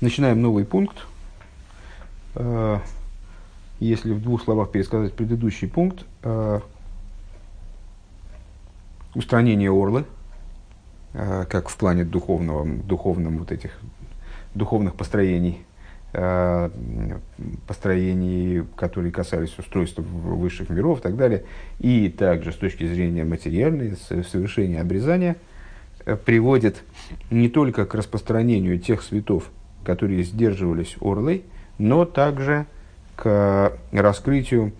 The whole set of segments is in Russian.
Начинаем новый пункт. Если в двух словах пересказать предыдущий пункт, устранение орлы, как в плане духовного, духовном вот этих духовных построений, построений, которые касались устройства высших миров и так далее, и также с точки зрения материальной, совершения обрезания, приводит не только к распространению тех светов, которые сдерживались орлой, но также к раскрытию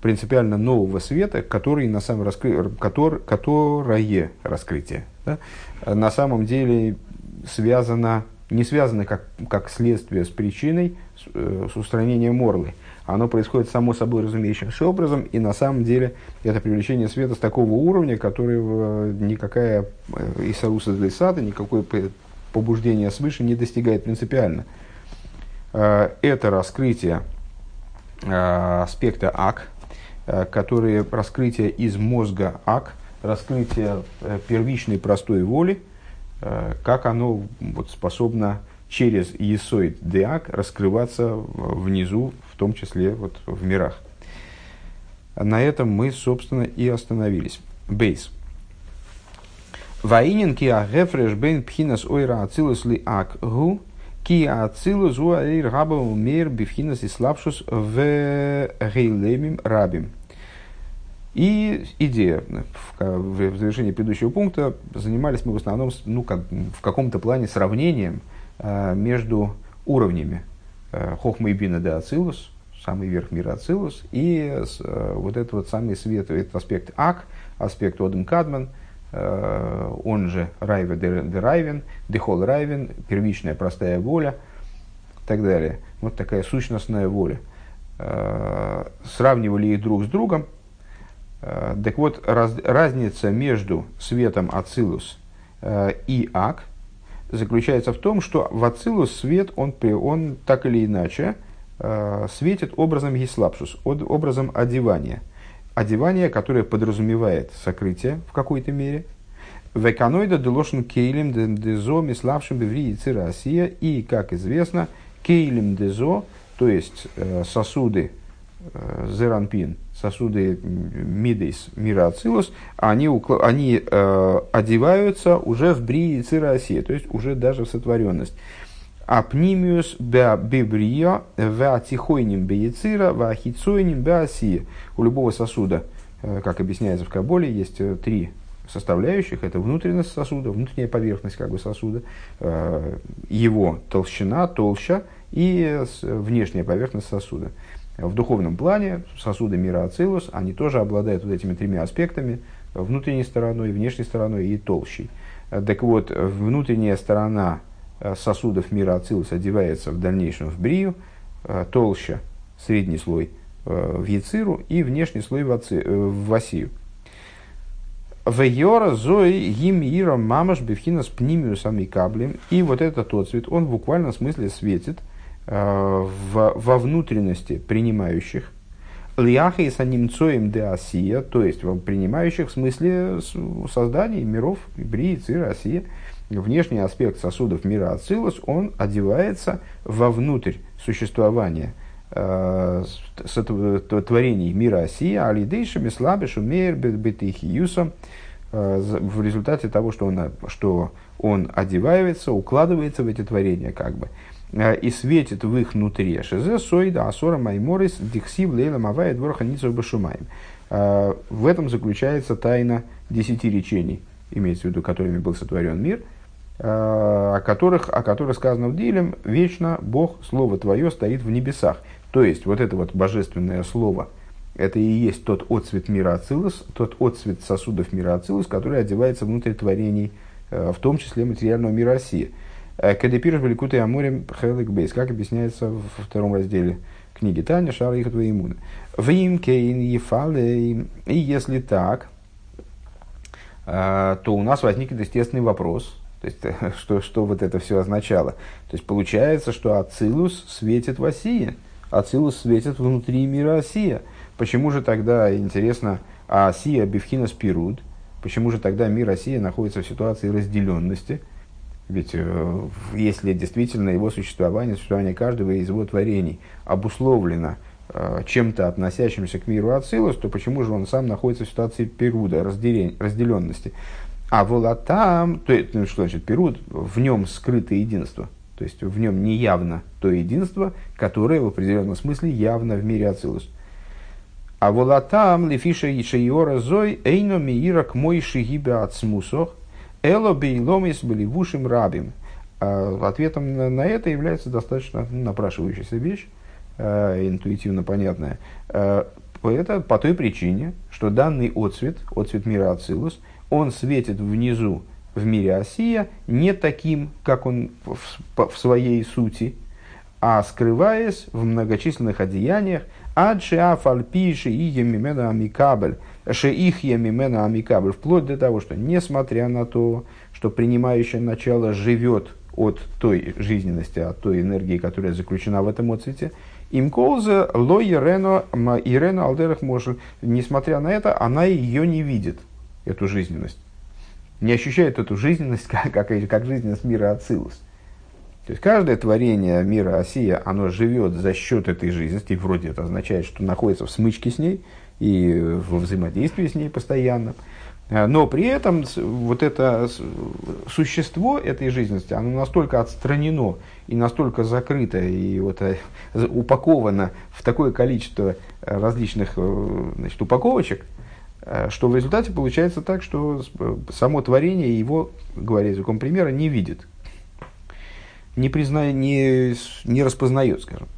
принципиально нового света, который на самом раскры... который, которое раскрытие да, на самом деле связано, не связано как, как следствие с причиной, с, э, с устранением орлы. Оно происходит само собой разумеющимся образом, и на самом деле это привлечение света с такого уровня, которого никакая э, Исаруса Длисата, никакое побуждение свыше не достигает принципиально. Э, это раскрытие э, аспекта ак, э, которые раскрытие из мозга ак, раскрытие первичной простой воли, как оно вот, способно через есоид деак раскрываться внизу, в том числе вот, в мирах. На этом мы, собственно, и остановились. Бейс. Ваинин ки агефреш бен пхинас ойра ацилус ли ак гу, ки ацилус гу аир габа умер бифхинас и слабшус в гейлемим рабим. И идея, в завершении предыдущего пункта, занимались мы в основном ну, как, в каком-то плане сравнением э, между уровнями э, Хохма и Бина де Ацилус, самый верх мира Ацилус, и э, вот этот вот самый свет, этот аспект Ак, аспект Одем Кадман – он же Райве де Райвен, Дехол Райвен, первичная простая воля и так далее. Вот такая сущностная воля. Э, сравнивали их друг с другом. Э, так вот, раз, разница между светом Ацилус и Ак заключается в том, что в Ацилус свет, он, он так или иначе светит образом Еслапшус, образом одевания – одевание, которое подразумевает сокрытие в какой-то мере. Веканоида делошен кейлем дезо миславшим беври и Россия. И, как известно, кейлем дезо, то есть э, сосуды э, зеранпин, сосуды мидейс мира ацилус, они, они э, одеваются уже в бри и Россия, то есть уже даже в сотворенность. Апнимиус бибрио ватихойним бейцира вахицойним беасия. У любого сосуда, э, как объясняется в Каболе, есть э, три составляющих. Это внутренность сосуда, внутренняя поверхность как бы сосуда, э, его толщина, толща и внешняя поверхность сосуда. В духовном плане сосуды мира Ацилус, они тоже обладают вот этими тремя аспектами, внутренней стороной, внешней стороной и толщей. Так вот, внутренняя сторона сосудов мира Ацилус одевается в дальнейшем в брию, э, толще средний слой э, в яциру и внешний слой в, аци, в васию. Вейора зои гимира мамаш бифхинас пнимиус амикаблем. И вот этот тот цвет, он в буквальном смысле светит э, в, во внутренности принимающих. Лиаха и санимцоем де асия, то есть принимающих в смысле создания миров, брии, цира, асия внешний аспект сосудов мира Ацилус, он одевается вовнутрь существования э, творений мира Осия, алидейшами слабишу мейр бетихиюсом, э, в результате того, что он, что он одевается, укладывается в эти творения, как бы, э, и светит в их внутри. Шезе сойда асора майморис диксив лейла мавая дворха башумаем. Э, в этом заключается тайна десяти речений, имеется в виду, которыми был сотворен мир – о которых, о которых сказано в Дилем, вечно Бог, Слово Твое, стоит в небесах. То есть, вот это вот божественное Слово, это и есть тот отцвет мира Ацилус, тот отцвет сосудов мира Ацилус, который одевается внутрь творений, э, в том числе материального мира России. Э, Кадепирш Великута Аморем Хелек Бейс, как объясняется во втором разделе книги Таня, Шара Ихат Ваимуна. Вимкейн Ефалей. И если так, то у нас возникнет естественный вопрос – то есть, что, что вот это все означало? То есть, получается, что Ацилус светит в Осии. Ацилус светит внутри мира Осия. Почему же тогда, интересно, а Осия Бевхина Спируд? Почему же тогда мир Осия находится в ситуации разделенности? Ведь э, если действительно его существование, существование каждого из его творений обусловлено э, чем-то относящимся к миру Ацилус, то почему же он сам находится в ситуации перуда, разделенности? А волатам, то есть, ну, что значит перуд, в нем скрыто единство. То есть в нем не явно то единство, которое в определенном смысле явно в мире Ацилус. А волатам лифиша ишейора зой эйно миира к мой шигибе ацмусох эло бейломис были вушим рабим. А ответом на, на это является достаточно напрашивающаяся вещь, э, интуитивно понятная. Э, это по той причине, что данный отцвет, отцвет мира Ацилус, он светит внизу в мире Осия не таким, как он в, в своей сути, а скрываясь в многочисленных одеяниях, Адшиа фальпиши и емимена амикабель, их емимена амикабель, вплоть до того, что несмотря на то, что принимающее начало живет от той жизненности, от той энергии, которая заключена в этом отцвете, им колза ло ирено ирено алдерах может, несмотря на это, она ее не видит, эту жизненность не ощущает эту жизненность, как, как, как жизненность мира Ацилус. То есть каждое творение мира Осия, оно живет за счет этой жизненности, и вроде это означает, что находится в смычке с ней и во взаимодействии с ней постоянно. А, но при этом вот это существо этой жизненности, оно настолько отстранено и настолько закрыто и вот э, упаковано в такое количество различных э, значит, упаковочек, Э, что в результате получается так, что э, само творение его, говоря языком примера, не видит, не, призна... не, не распознает, скажем.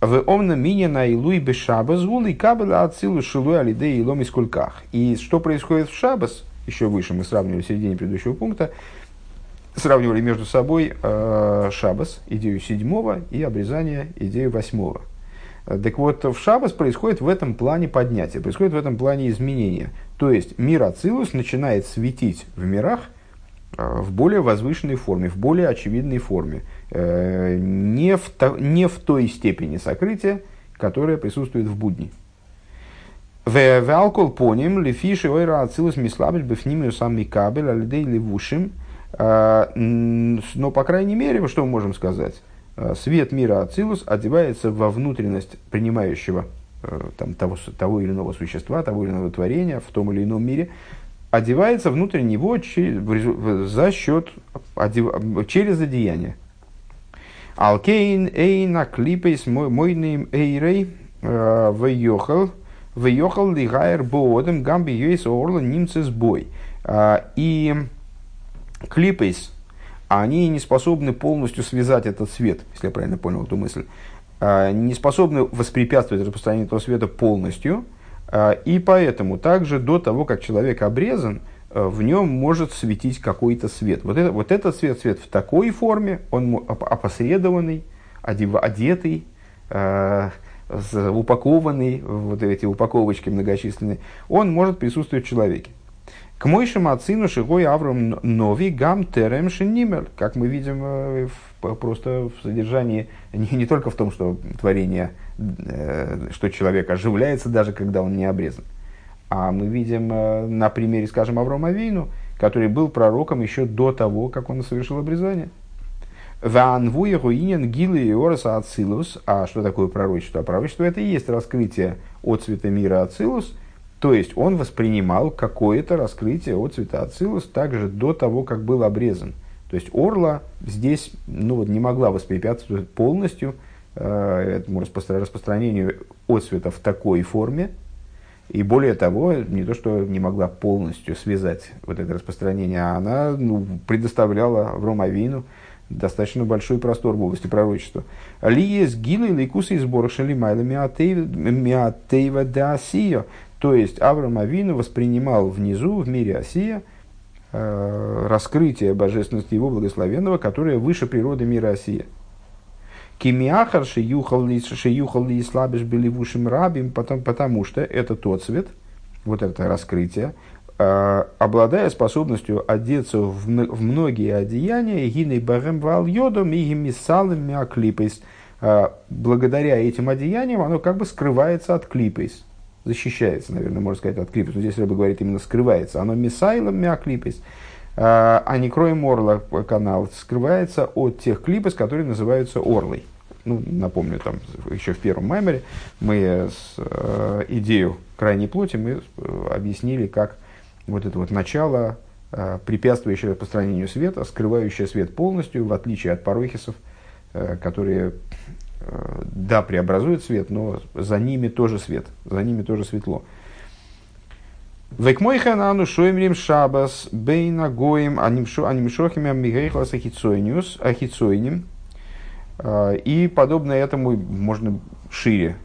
В омна мине на илуй без шабас и кабеля ацилу шилуй алидей и ломи скульках. И что происходит в шабас, еще выше мы сравнивали в середине предыдущего пункта, сравнивали между собой э, шабас, идею седьмого, и обрезание, идею восьмого. Так вот, в Шабас происходит в этом плане поднятие, происходит в этом плане изменение. То есть мир Ацилус начинает светить в мирах э, в более возвышенной форме, в более очевидной форме, э, не в, то, не в той степени сокрытия, которая присутствует в будни. В алкол поним лифиши ойра ацилус мислабель бифнимию сам микабель алидей левушим. Э, но, по крайней мере, что мы можем сказать? Э, свет мира Ацилус одевается во внутренность принимающего э, там, того, того или иного существа, того или иного творения в том или ином мире, одевается внутрь него через, за счет, через одеяние. Алкейн эйна клипейс мойным эйрей э, вейохал вейохал лигайр боодем гамби юэйс орла нимцес бой. И клипейс, они не способны полностью связать этот свет, если я правильно понял эту мысль, а, не способны воспрепятствовать распространению этого света полностью, а, и поэтому также до того, как человек обрезан, а, в нем может светить какой-то свет. Вот, это, вот этот свет, свет в такой форме, он опосредованный, одетый, упакованный, вот эти упаковочки многочисленные, он может присутствовать в человеке. К мойши мацину шигой авром нови гам терем шинимер. Как мы видим э, просто в содержании, не, не только в том, что творение, э, что человек оживляется, даже когда он не обрезан. А мы видим э, на примере, скажем, Аврома Вейну, который был пророком еще до того, как он совершил обрезание. Ванвуя руинен гилы и ораса ацилус. А что такое пророчество? Пророчество это и есть раскрытие от цвета мира ацилус – то есть он воспринимал какое-то раскрытие от цвета Ацилус также до того, как был обрезан. То есть Орла здесь ну, вот, не могла воспрепятствовать полностью э, этому распро- распространению отцвета в такой форме. И более того, не то, что не могла полностью связать вот это распространение, а она ну, предоставляла в Ромавину достаточно большой простор в области пророчества. Ли есть гилы лейкусы из Боршали Майла Миатеева Даасио. То есть Авраам Авину воспринимал внизу, в мире Осия, э, раскрытие божественности его благословенного, которое выше природы мира Осия. Кимиахар шеюхал ли слабиш беливушим рабим, потому, потому что это тот цвет, вот это раскрытие, э, обладая способностью одеться в, многие одеяния, гиней барем вал йодом и гимисалым миаклипейс, э, благодаря этим одеяниям оно как бы скрывается от клипейс защищается, наверное, можно сказать, от клипес. Но здесь Рэба говорит именно скрывается. Оно мисайлом миаклипес. а не кроем орла канал скрывается от тех клипов, которые называются орлой. Ну, напомню, там еще в первом маймере мы с, э, идею крайней плоти мы объяснили, как вот это вот начало, э, препятствующее распространению света, скрывающее свет полностью, в отличие от парохисов, э, которые, э, да, преобразуют свет, но за ними тоже свет, за ними тоже светло. Векмойханану шоймрим шабас бейна гоим анимшохими амигейхлас ахицойниус ахицойним. И подобно этому можно шире,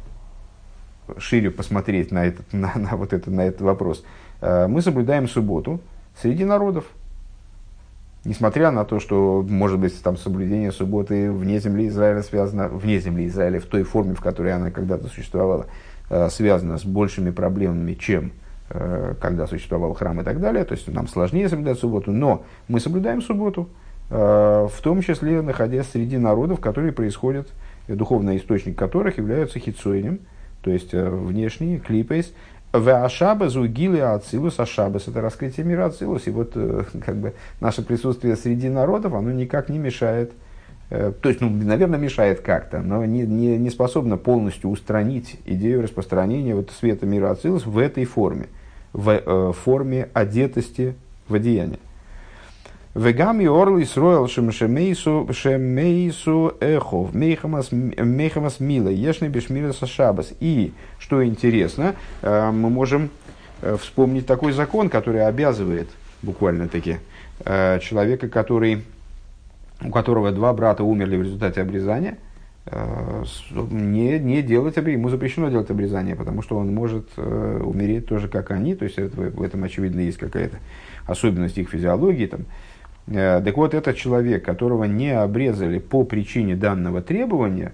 шире посмотреть на этот, на, на вот это, на этот вопрос. Мы соблюдаем субботу среди народов. Несмотря на то, что, может быть, там соблюдение субботы вне земли Израиля связано, вне земли Израиля в той форме, в которой она когда-то существовала, связано с большими проблемами, чем Э, когда существовал храм и так далее. То есть нам сложнее соблюдать субботу, но мы соблюдаем субботу, э, в том числе находясь среди народов, которые происходят, духовный источник которых являются хитсойнем, то есть э, внешние, клипейс. В Ашабас угили Ацилус, Ашабас это раскрытие мира Ацилус. И вот как бы наше присутствие среди народов, оно никак не мешает то есть, ну, наверное, мешает как-то, но не, не, не способно полностью устранить идею распространения вот света мира Ацилус в этой форме в э, форме одетости в одеяние. וגם ערל ישראל שמתו שמתו אחיו מחמת מילה ישנו בשמירת שבת. И, что интересно, э, мы можем э, вспомнить такой закон, который обязывает, буквально таки, человека, который, у которого два брата умерли в результате обрезания – Э, не, не делать, ему запрещено делать обрезание, потому что он может э, умереть тоже как они, то есть это, в этом очевидно есть какая-то особенность их физиологии. Там. Э, так вот, этот человек, которого не обрезали по причине данного требования,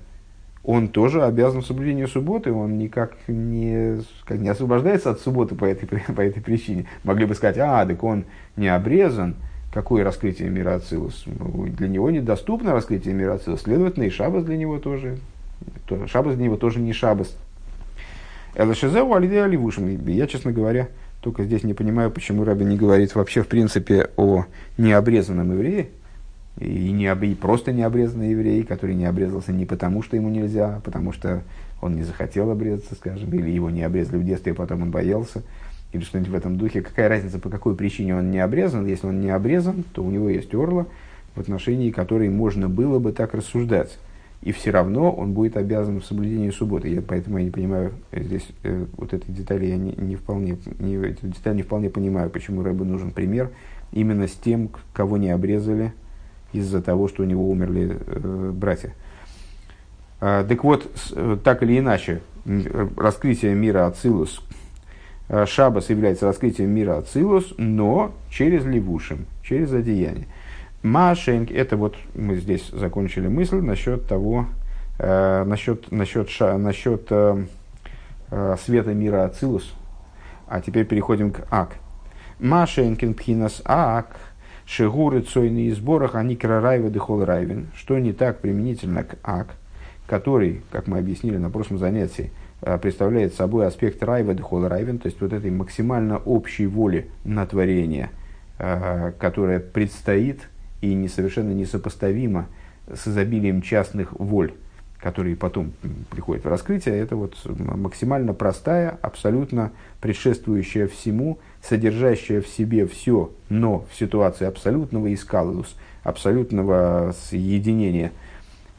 он тоже обязан в соблюдении субботы, он никак не, как, не освобождается от субботы по этой, по этой причине. Могли бы сказать, а, так он не обрезан, Какое раскрытие мира Ацилус? Для него недоступно раскрытие мира Ацилус. Следовательно, и Шабас для него тоже. Шабас для него тоже не Шабас. Элашизеу алидея. Я, честно говоря, только здесь не понимаю, почему Раби не говорит вообще в принципе о необрезанном еврее, и, не, и просто необрезанный еврей, который не обрезался не потому, что ему нельзя, а потому что он не захотел обрезаться, скажем, или его не обрезали в детстве, а потом он боялся или что-нибудь в этом духе. Какая разница, по какой причине он не обрезан? Если он не обрезан, то у него есть орла, в отношении которой можно было бы так рассуждать. И все равно он будет обязан в соблюдении субботы. Я, поэтому я не понимаю здесь э, вот этой детали, я не, не вполне, не, эту деталь не вполне понимаю, почему Рэбу нужен пример именно с тем, кого не обрезали из-за того, что у него умерли э, братья. А, так вот, с, э, так или иначе, раскрытие мира Ацилус, Э, Шабас является раскрытием мира Ацилус, но через левушим, через одеяние. Машенк, это вот мы здесь закончили мысль насчет того, э, насчет, насчет, ша, насчет э, э, света мира Ацилус. А теперь переходим к Ак. Машенкин пхинас Ак, шигуры цойны и сборах, они крарайва дехол райвен. Что не так применительно к Ак, который, как мы объяснили на прошлом занятии, Э, представляет собой аспект райва дхол райвен, то есть вот этой максимально общей воли на творение, э, которая предстоит и не совершенно несопоставима с изобилием частных воль, которые потом приходят в раскрытие, это вот максимально простая, абсолютно предшествующая всему, содержащая в себе все, но в ситуации абсолютного искалус, абсолютного соединения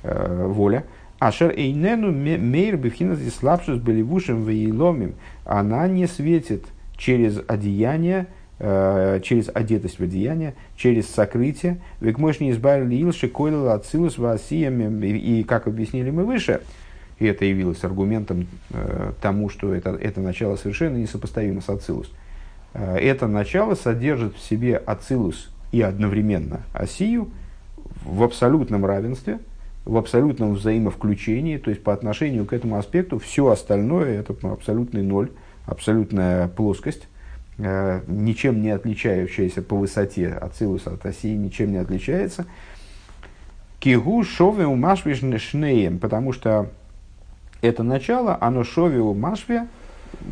э, воля – Ашер эйнену мейр бифхина здесь слабшус беливушем вейломим. Она не светит через одеяние, через одетость в одеяние, через сокрытие. Век мощь не избавили илши койлала ацилус васиями. И как объяснили мы выше, и это явилось аргументом э, тому, что это, это начало совершенно несопоставимо с ацилус. Э, это начало содержит в себе ацилус и одновременно осию в абсолютном равенстве – в абсолютном взаимовключении, то есть по отношению к этому аспекту все остальное это абсолютный ноль, абсолютная плоскость, э, ничем не отличающаяся по высоте от Силуса, от оси, ничем не отличается. Кигу шове у шнеем, потому что это начало, оно шове у машве,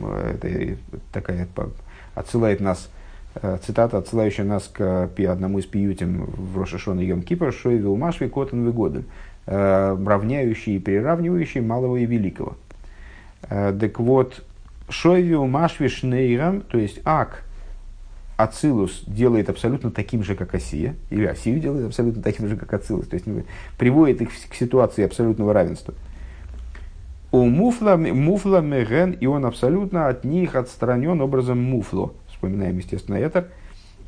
это такая, отсылает нас Э, цитата, отсылающая нас к одному из пиютим в Рошашон и Йом Кипр, Шойвил Машви Котан Выгоден, э, равняющий и приравнивающий малого и великого. Э, так вот, Шойвил Машви Шнейрам, то есть Ак, Ацилус делает абсолютно таким же, как Осия, или Осию делает абсолютно таким же, как Ацилус, то есть приводит их к ситуации абсолютного равенства. У муфла, муфла меген, и он абсолютно от них отстранен образом муфло вспоминаем, естественно, это.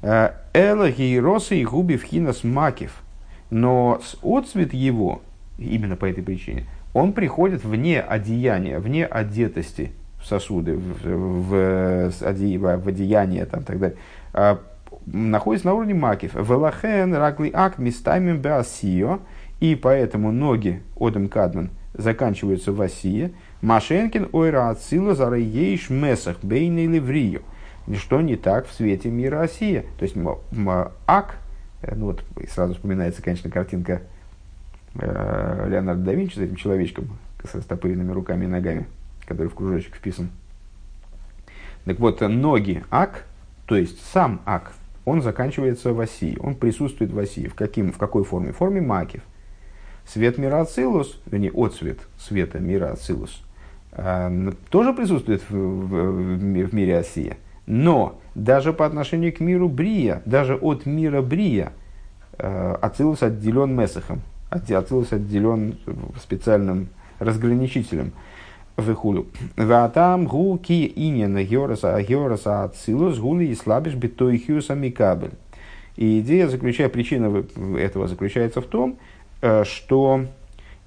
Э, Эла гейроса и губи в хинас макив. Но отцвет его, именно по этой причине, он приходит вне одеяния, вне одетости сосуды, в, в, в, одеяние там, так далее, а, находится на уровне макив. Велахен ракли ак мистаймим беасио, и поэтому ноги Одем Кадман заканчиваются в осие. Машенкин ойра ацила зараейш месах бейны ливрию что не так в свете мира Россия. То есть ак, э, ну вот сразу вспоминается, конечно, картинка э, Леонардо да Винчи с этим человечком с растопыренными руками и ногами, который в кружочек вписан. Так вот, ноги ак, то есть сам ак, он заканчивается в оси, он присутствует в оси. В, каким, в какой форме? В форме макив. Свет мира Ацилус, вернее, отцвет света мира Ацилус, э, тоже присутствует в, в, в мире Осия. Но даже по отношению к миру Брия, даже от мира Брия, э, Ацилус отделен Месахом, Ацилус отделен специальным разграничителем. Вехулю. Ватам гу ки инина геораса геораса ацилус гули и слабиш битойхиуса микабель. И идея заключая, причина этого заключается в том, э, что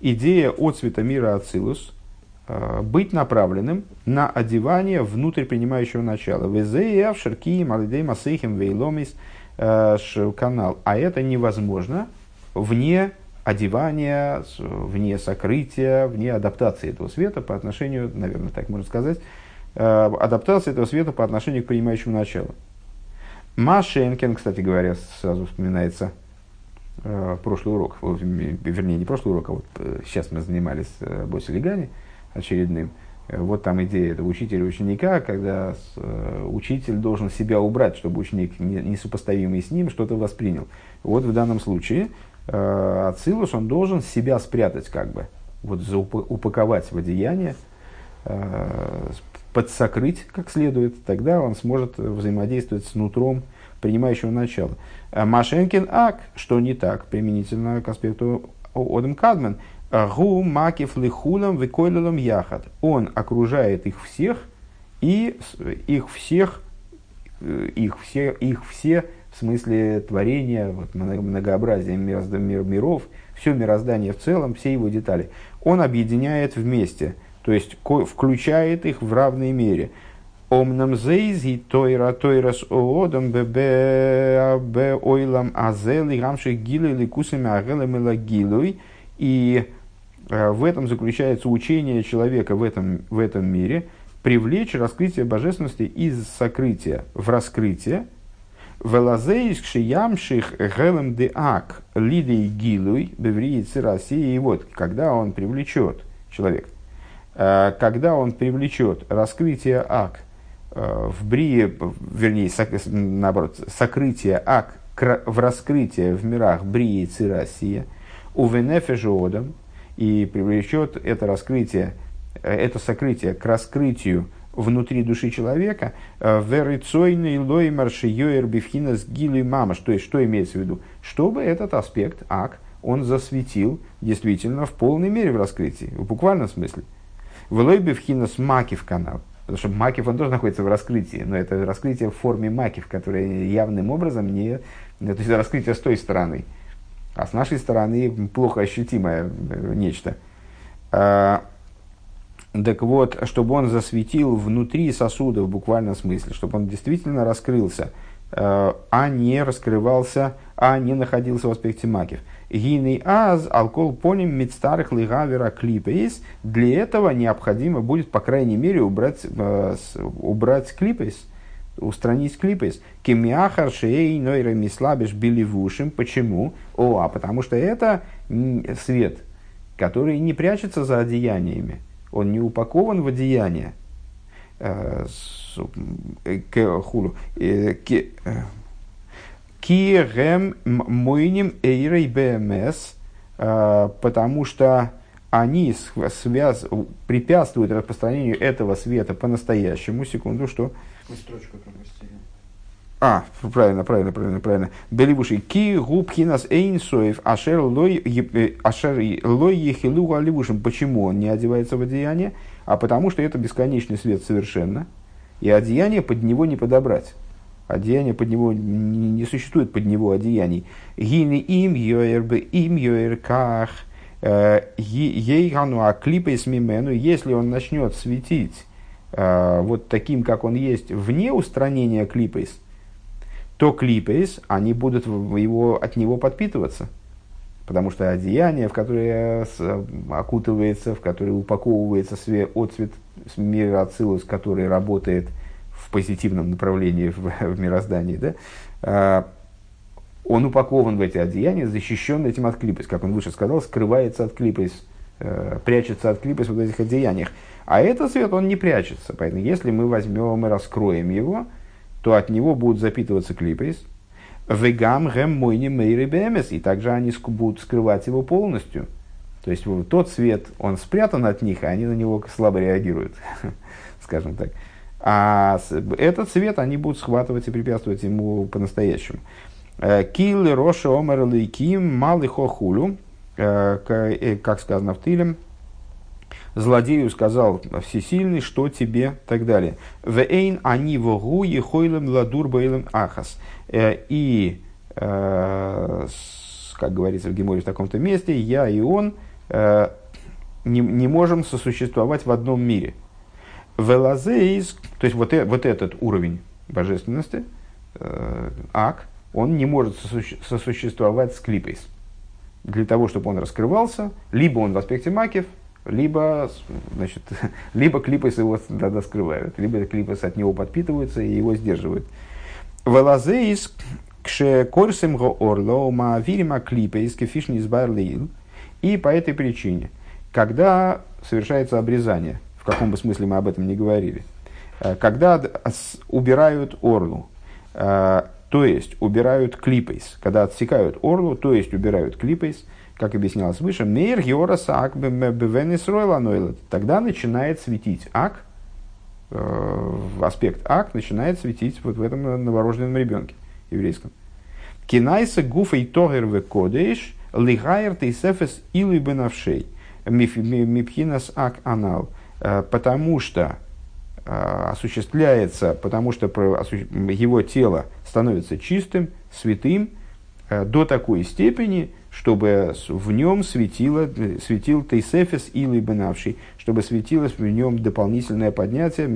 идея от цвета мира Ацилус – Э, быть направленным на одевание внутрь принимающего начала. Везеяв, шерки, малидей, масейхим, вейломис, э, канал. А это невозможно вне одевания, вне сокрытия, вне адаптации этого света по отношению, наверное, так можно сказать, э, адаптации этого света по отношению к принимающему началу. Машенкин, кстати говоря, сразу вспоминается прошлый урок, вернее, не прошлый урок, а вот сейчас мы занимались Боси Легани, очередным. Э, вот там идея этого учителя ученика, когда э, учитель должен себя убрать, чтобы ученик, несопоставимый с ним, что-то воспринял. Вот в данном случае э, Ацилус, он должен себя спрятать как бы, вот упаковать в одеяние, подсокрыть как следует, тогда он сможет взаимодействовать с нутром принимающего начала. Машенкин ак, что не так применительно к аспекту Одем Кадмен, Гу макив лихулам викойлилам яхат. Он окружает их всех и их всех, э, их все, их все в смысле творения, вот, многообразия мир, миров, все мироздание в целом, все его детали. Он объединяет вместе, то есть включает их в равной мере. Омнам зейзи тойра тойрас оодам бе бе ойлам азели гамших гилы ликусами агелем гилуй. И Э, в этом заключается учение человека в этом, в этом мире, привлечь раскрытие божественности из сокрытия в раскрытие, Велазеис кшиямших гелем де ак лидей гилуй бевриицы России. И вот, когда он привлечет, человек, когда он привлечет раскрытие ак в брие, вернее, наоборот, сокрытие ак в раскрытие в мирах брии Цирасия, у Венефежодом, и привлечет это раскрытие, э, это сокрытие к раскрытию внутри души человека, э, верицойный лой маршиёер бифхинас гили мама. То есть, что имеется в виду? Чтобы этот аспект, ак, он засветил действительно в полной мере в раскрытии, в буквальном смысле. Влой бифхинас макив канал. Потому что макив, он тоже находится в раскрытии, но это раскрытие в форме макив, которое явным образом не... То есть, раскрытие с той стороны – а с нашей стороны плохо ощутимое э, нечто. Так вот, чтобы он засветил внутри сосуда в буквальном смысле, чтобы он действительно раскрылся, э, а не раскрывался, а не находился в аспекте макив. Гиней аз алкол поним мидстарых лигавера клипейс. Для этого необходимо будет, по крайней мере, убрать, э, убрать клипейс, устранить клипейс. Кемиахар шеей нойра мислабиш биливушим. Почему? О, а потому что это свет, который не прячется за одеяниями. Он не упакован в одеяние. хулу, кирем мойним эйрей бмс, потому что они связ... препятствуют распространению этого света по-настоящему. Секунду, что? Строчку а, правильно, правильно, правильно, правильно. Беливуши. Ки губхинас эйнсоев ашер лой э, ашер лой ехилу аливушим. Почему он не одевается в одеяние? А потому что это бесконечный свет совершенно. И одеяние под него не подобрать. Одеяние под него не, не существует под него одеяний. Гини им йоэр бы им йоэр ках. Э, ейгану аклипейс мимену. Если он начнет светить э, вот таким, как он есть, вне устранения клипейс, то клипейс, они будут его, от него подпитываться. Потому что одеяние, в которое окутывается, в которое упаковывается свет, отцвет мира Ацилус, который работает в позитивном направлении в, в мироздании, да, а, он упакован в эти одеяния, защищен этим от клипейс, как он выше сказал, скрывается от клипейс, э, прячется от клипейс в этих одеяниях. А этот свет, он не прячется. Поэтому, если мы возьмем и раскроем его, то от него будут запитываться клипейс. Вегам гэм мойни мейри бэмес. И также они будут скрывать его полностью. То есть тот свет, он спрятан от них, а они на него слабо реагируют, скажем так. А этот свет они будут схватывать и препятствовать ему по-настоящему. Э, Кил Роша Омер Лейким Малый Хохулю, э, э, как сказано в Тилем, злодею сказал всесильный, что тебе, так далее. Вейн они вогу ехойлем ладур бейлем ахас. Э, и, э, как говорится в Геморе в таком-то месте, я и он э, не, не можем сосуществовать в одном мире. Велазейс, то есть вот, вот этот уровень божественности, ак, он не может сосуществовать с клипейс. Для того, чтобы он раскрывался, либо он в аспекте макев, либо, значит, либо клипос его тогда скрывают, либо клипос от него подпитываются и его сдерживают. Велазеис кше корсем го орло ма вирима клипейс кефишни избарлеил. И по этой причине, когда совершается обрезание, в каком бы смысле мы об этом не говорили, э, когда убирают орлу, э, то есть убирают клипейс, когда отсекают орлу, то есть убирают клипейс – как объяснялось выше, мейр георас ак бевенис. Тогда начинает светить ак, э, аспект ак начинает светить вот в этом новорожденном ребенке еврейском. Кинайса гуфей тогер в кодеш лигайр тейсефес илуй бенавшей мипхинас ак анал. Э, потому что э, осуществляется, потому что его тело становится чистым, святым до такой степени, чтобы в нем светило, светил Тейсефис или Бенавший, чтобы светилось в нем дополнительное поднятие,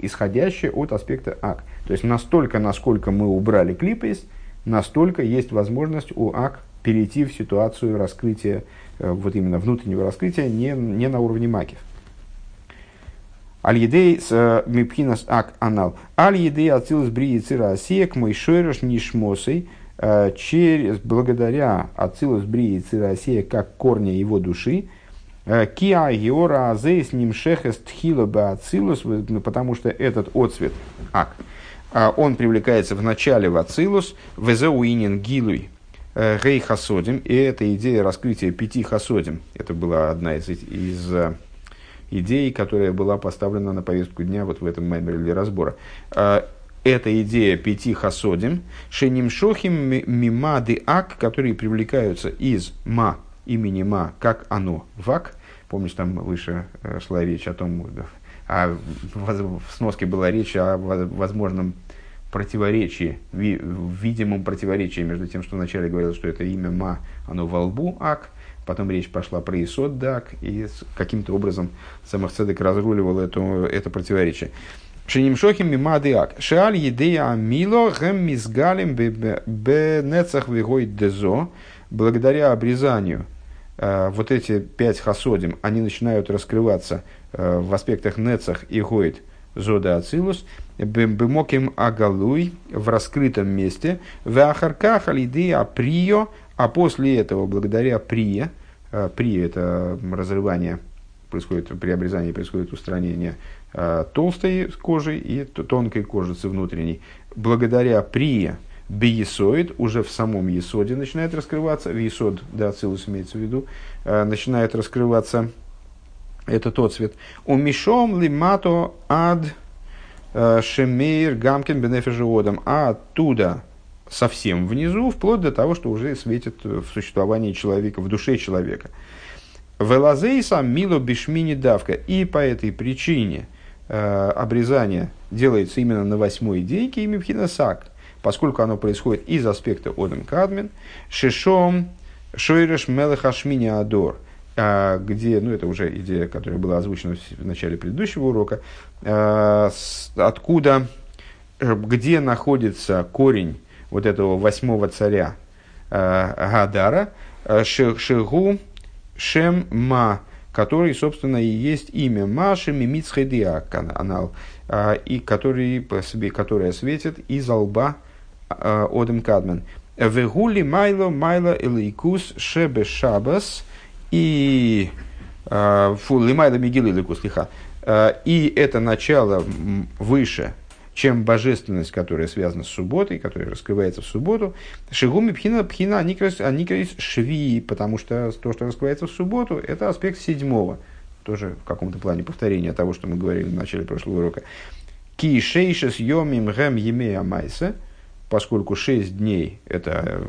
исходящее от аспекта ак. То есть настолько, насколько мы убрали клипейс, настолько есть возможность у ак перейти в ситуацию раскрытия, э, вот именно внутреннего раскрытия, не, не на уровне макив. Аль-Едей с э, Мипхинас Ак Анал. Аль-Едей Ацилус Брии Цира Асиек Мой Шойрош Нишмосой – Э, через, благодаря Ацилус Брии Цирасея как корня его души, э, Киа Геора Азей с ним шехес тхила Ацилус, ну, потому что этот отцвет, ак, э, он привлекается в начале в Ацилус, Везеуинин Гилуй, Рей Хасодим, и это идея раскрытия пяти Хасодим. Это была одна из, из идей, которая была поставлена на повестку дня вот в этом меморе для разбора эта идея пяти хасодим, шеним шохим мимады ак, которые привлекаются из ма, имени ма, как оно, вак. Помнишь, там выше э, шла речь о том, а в сноске была речь о возможном противоречии, видимом противоречии между тем, что вначале говорилось, что это имя ма, оно во лбу ак, потом речь пошла про Исод Дак, и каким-то образом Самахцедек разруливал это, это противоречие. Шенимшохим мимадыак. Шааль едея амило гэм мизгалим бенецах вегой дезо. Благодаря обрезанию э, вот эти пять хасодим, они начинают раскрываться э, в аспектах нецах и гойд зода ацилус, бемоким агалуй в раскрытом месте, в ахарках алидея прио, а после этого, благодаря прие, э, прие это разрывание происходит при обрезании происходит устранение толстой кожи и тонкой кожицы внутренней. Благодаря при биесоид уже в самом есоде начинает раскрываться, в есод, да, цилус имеется в виду, э, начинает раскрываться это тот цвет. У мишом лимато ад э, шемейр гамкин бенефежиодом, а оттуда совсем внизу, вплоть до того, что уже светит в существовании человека, в душе человека. Велазейса мило бишмини давка. И по этой причине э, обрезание делается именно на восьмой день кимипхинасак, поскольку оно происходит из аспекта Одем Кадмин, Шишом Шойреш Мелехашмини Адор, э, где, ну это уже идея, которая была озвучена в начале предыдущего урока, э, с, откуда, э, где находится корень вот этого восьмого царя э, Гадара, э, Шигу Шем Ма, который, собственно, и есть имя Маши Мимицхедиа канал, э, и который, которая светит из лба э, Одем Кадмен. Вегули Майло Майло Элейкус Шебе Шабас и э, фу, Лимайла Мигил Элейкус лиха. И это начало выше, чем божественность, которая связана с субботой, которая раскрывается в субботу. Шигуми пхина пхина аникрис шви, потому что то, что раскрывается в субботу, это аспект седьмого. Тоже в каком-то плане повторения того, что мы говорили в начале прошлого урока. Ки шейшес йомим гэм емея майса, поскольку шесть дней – это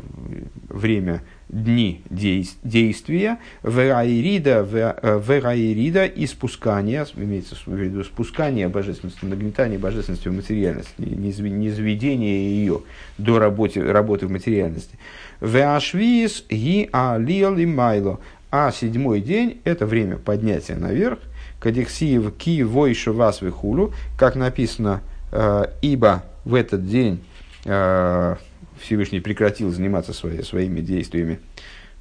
время дни действия, вераирида, вераирида и спускания, имеется в виду спускание божественности, нагнетание божественности в материальность, низведение ее до работы, работы в материальности. Веашвиис ги алил и майло. А седьмой день – это время поднятия наверх, кадексиев ки войшу вас вихулю, как написано, э, ибо в этот день э, Всевышний прекратил заниматься свои, своими действиями,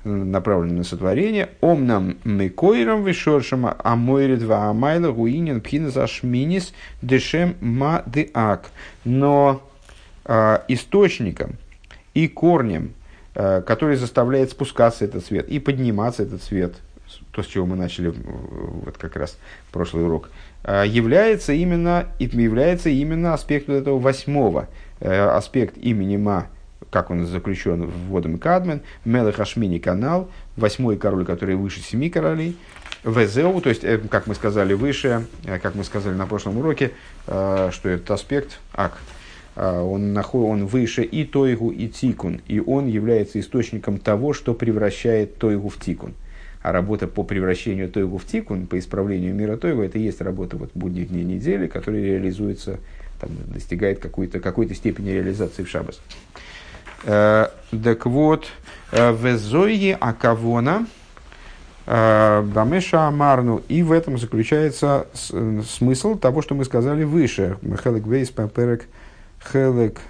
э, направленными на сотворение. Ом нам мекойрам вишоршим амойрит амайла гуинин пхинас ашминис дешем ма деак. Но э, источником и корнем, э, который заставляет спускаться этот свет и подниматься этот свет, то, с чего мы начали вот как раз прошлый урок, э, является именно, является именно аспект вот этого восьмого, э, аспект имени Ма как он заключен в Водом Кадмен, Мелех Ашмини канал, восьмой король, который выше семи королей, Везеу, то есть, э, как мы сказали выше, э, как мы сказали на прошлом уроке, э, что этот аспект, ак, он, наход, он выше и Тойгу, и Тикун, и он является источником того, что превращает Тойгу в Тикун. А работа по превращению Тойгу в Тикун, по исправлению мира Тойгу, это и есть работа вот будних дней недели, которая реализуется, там, достигает какой-то какой степени реализации в Шаббас. Э, так вот, э, везойи акавона э, Бамеша Амарну. И в этом заключается смысл того, что мы сказали выше. Хелек Бейс Перек Хелек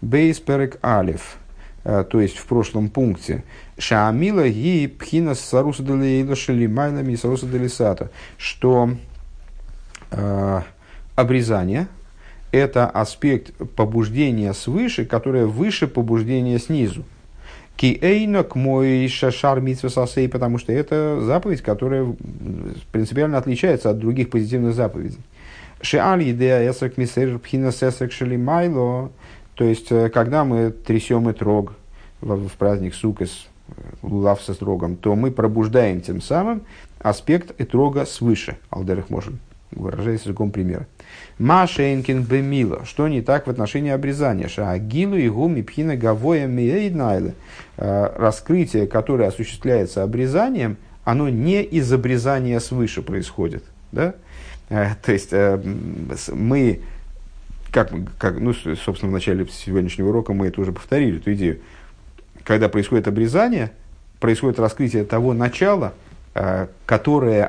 Бейс Перек Алиф. То есть в прошлом пункте. Шаамила и пхина саруса делейла шелимайлами и саруса делисата. Что э, обрезание – это аспект побуждения свыше, которое выше побуждения снизу. Киэйнок мой шашар митсвасасей, потому что это заповедь, которая принципиально отличается от других позитивных заповедей. Шеаль идея эсрак мисер пхина сесрак шелимайло, то есть, э, когда мы трясем и трог в, праздник Сукас, э, лав со строгом, то мы пробуждаем тем самым аспект этрога свыше, алдерах можем, выражаясь языком примера. Машенкин бемила. Что не так в отношении обрезания? Шаагилу и гуми пхина гавоя миэйднайле. Э, раскрытие, которое осуществляется обрезанием, оно не из обрезания свыше происходит. Да? Э, то есть э, мы, как, как, ну, собственно, в начале сегодняшнего урока мы это уже повторили, эту идею. Когда происходит обрезание, происходит раскрытие того начала, которое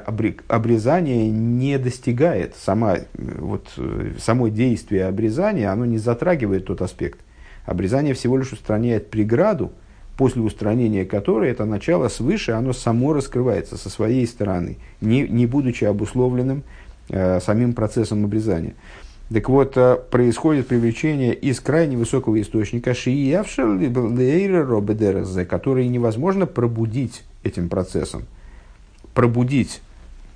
обрезание не достигает, сама, вот, само действие обрезания, оно не затрагивает тот аспект. Обрезание всего лишь устраняет преграду, после устранения которой это начало свыше, оно само раскрывается со своей стороны, не, не будучи обусловленным э, самим процессом обрезания. Так вот, э, происходит привлечение из крайне высокого источника шиявшер который невозможно пробудить этим процессом пробудить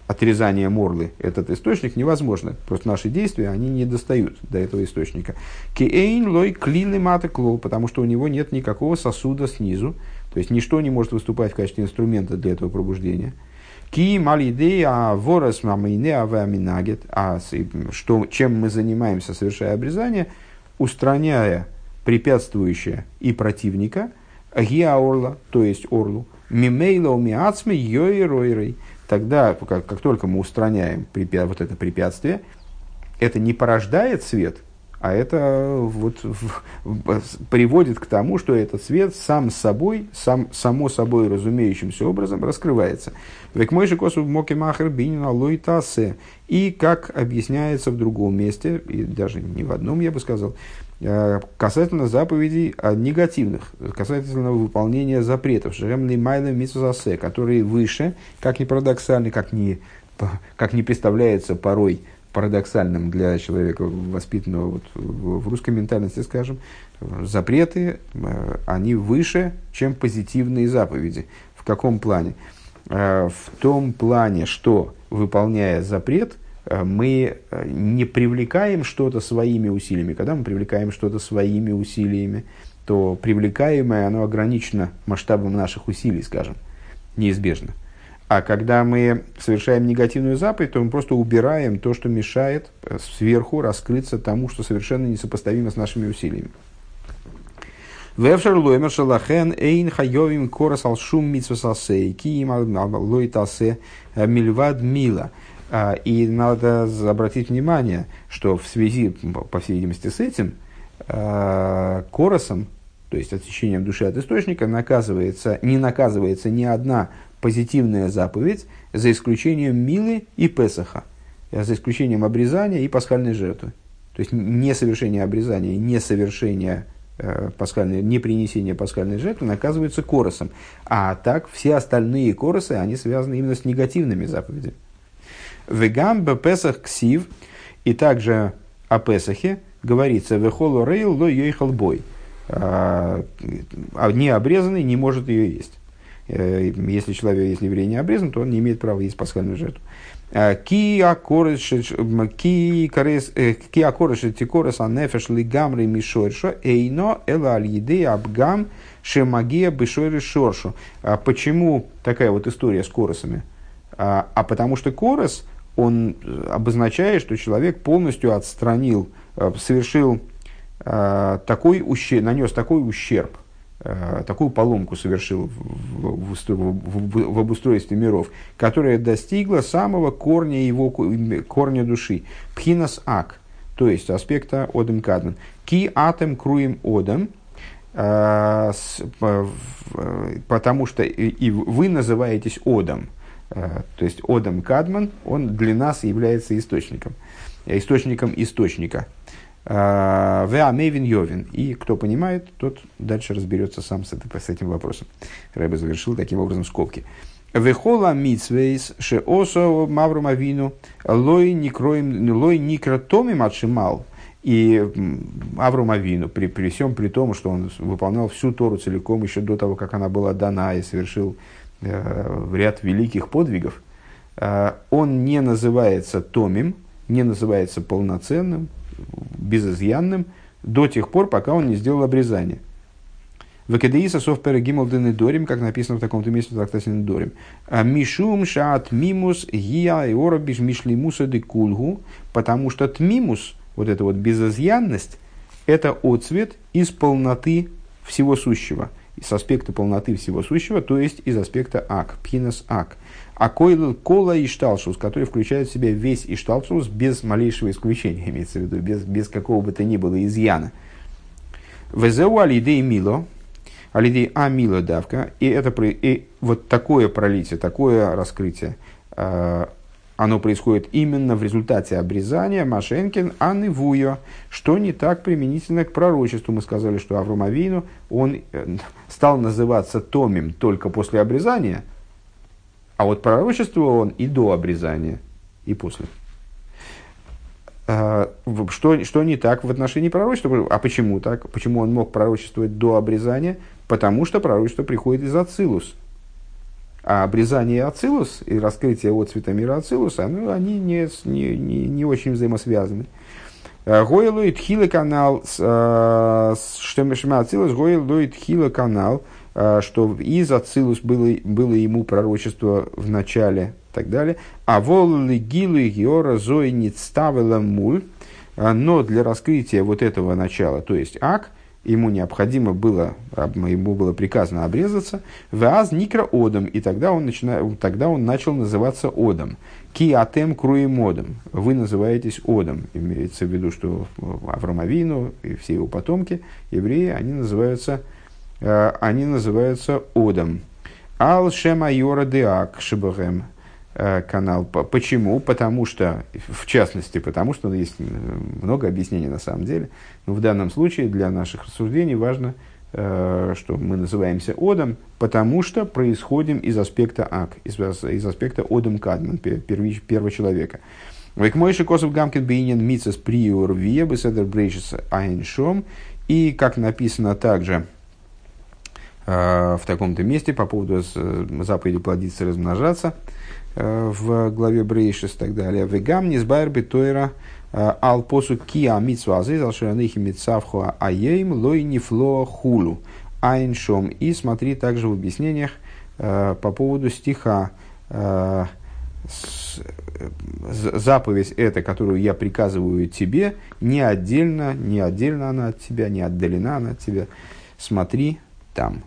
отрезание морлы, этот источник, невозможно. Просто наши действия, они не достают до этого источника. Кейн лой клины маты клол, потому что у него нет никакого сосуда снизу, то есть ничто не может выступать в качестве инструмента для этого пробуждения. Ки малидея ворос мамине аваминагет, а что, чем мы занимаемся, совершая обрезание, устраняя препятствующее и противника, гиаорла, то есть орлу, мимейла умиацми йойройрой, тогда, как, как только мы устраняем препя, вот это препятствие, это не порождает свет, а это вот в, в, приводит к тому, что этот свет сам собой, сам, само собой разумеющимся образом раскрывается. Век мой же косу моки махер бинина лойтасе. И как объясняется в другом месте, и даже не в одном, я бы сказал, касательно заповедей негативных, касательно выполнения запретов, шеремный майлы митсусасе, которые выше, как ни парадоксально, как ни, как ни представляется порой парадоксальным для человека, воспитанного вот в русской ментальности, скажем, запреты, э, они выше, чем позитивные заповеди. В каком плане? Э, в том плане, что, выполняя запрет, э, мы не привлекаем что-то своими усилиями. Когда мы привлекаем что-то своими усилиями, то привлекаемое, оно ограничено масштабом наших усилий, скажем, неизбежно. А когда мы совершаем негативную заповедь, то мы просто убираем то, что мешает э, сверху раскрыться тому, что совершенно несопоставимо с нашими усилиями. Э, мильвад мила. А, и надо обратить внимание, что в связи, по всей видимости, с этим, э, коросом, то есть отсечением души от источника, наказывается, не наказывается ни одна позитивная заповедь, за исключением Милы и Песаха, э, за исключением обрезания и пасхальной жертвы. То есть не совершение обрезания, не совершение э, пасхальной, не принесение пасхальной жертвы наказываются коросом. А так все остальные коросы, они связаны именно с негативными заповедями. Вегам Песах ксив, и также о Песахе говорится «Вехоло рейл ло ейхал бой». А, а не обрезанный не может ее есть. Э, если человек, если еврей не обрезан, то он не имеет права есть пасхальную жертву. Э, ки акореши тикорес анефеш лигамри мишойршо эйно эла альиде абгам шемагия бешойры шоршу. А почему такая вот история с коросами? А, а потому что корос, он обозначает, что человек полностью отстранил, э, совершил такой ущерб, нанес такой ущерб – Э, такую поломку совершил в, обустройстве миров, которая достигла самого корня его корня души. Пхинас ак, то есть аспекта одем кадмен. Ки атем круем одем, э, потому что и вы называетесь одом. Э, то есть одем кадман, он для нас является источником, источником источника. Веамейвин Йовин. И кто понимает, тот дальше разберется сам с, с этим вопросом. Рэбе завершил таким образом скобки. Вехола митсвейс ше осо маврум авину лой никроем лой никротомим отшимал. И Аврум Авину, при, при всем при том, что он выполнял всю Тору целиком еще до того, как она была дана и совершил э, ряд великих подвигов, э, он не называется томим, не называется полноценным, безызъянным до тех пор, пока он не сделал обрезание. В Экедеиса сов перегимал дорим, как написано в таком-то месте в трактате дорим. «А мишум шаат мимус гия и оробиш мишлимуса де кульгу, потому что тмимус, вот эта вот безызъянность, это отцвет из полноты всего сущего, из аспекта полноты всего сущего, то есть из аспекта ак, пинас ак. А койл кола и шталшус, который включает в себя весь ишталшус без малейшего исключения, имеется в виду, без, без какого бы то ни было изъяна. Везеу алидей мило, алидей амило давка, и, это, и вот такое пролитие, такое раскрытие, э, оно происходит именно в результате обрезания Машенкин Анны Вуя, что не так применительно к пророчеству. Мы сказали, что Авромавину он э, стал называться Томим только после обрезания – а вот пророчествовал он и до обрезания, и после. А, что, что не так в отношении пророчества? А почему так? Почему он мог пророчествовать до обрезания? Потому что пророчество приходит из Ацилус. А обрезание Ацилус и раскрытие от цвета мира Ацилуса, ну, они не, не, не, не очень взаимосвязаны. Гойлует хилы канал, что Мишма Ацилус, Гойлует хилы канал, что из Ацилус было, было ему пророчество в начале и так далее. А волы гилы геора зои не ставила муль, но для раскрытия вот этого начала, то есть ак, ему необходимо было, ему было приказано обрезаться, ваз никра одом, и тогда он, начинает, тогда он начал называться одом. Ки атем круем одом, вы называетесь одом. Имеется в виду, что Аврамовину и все его потомки, евреи, они называются, э, они называются одом. Ал шема йора деак шибахем канал. Почему? Потому что, в частности, потому что есть э, много объяснений на самом деле. Но в данном случае для наших рассуждений важно, э, что мы называемся Одом, потому что происходим из аспекта Ак, из, из аспекта Одом Кадман, первого человека. Век мойши косов гамкин бейнин мицас приор вие беседер брейшис айншом. И, как написано также в таком-то месте по поводу заповеди плодиться и размножаться – Э, в главе Брейшис и так далее. Вегам не сбайр битойра э, ал посу киа митсвазы, залширанихи митсавху аейм лой нефло хулу. Айншом. И смотри также в объяснениях э, по поводу стиха заповедь эта, которую я приказываю тебе, не отдельно, не отдельно она от тебя, не отдалена она от тебя. Смотри там.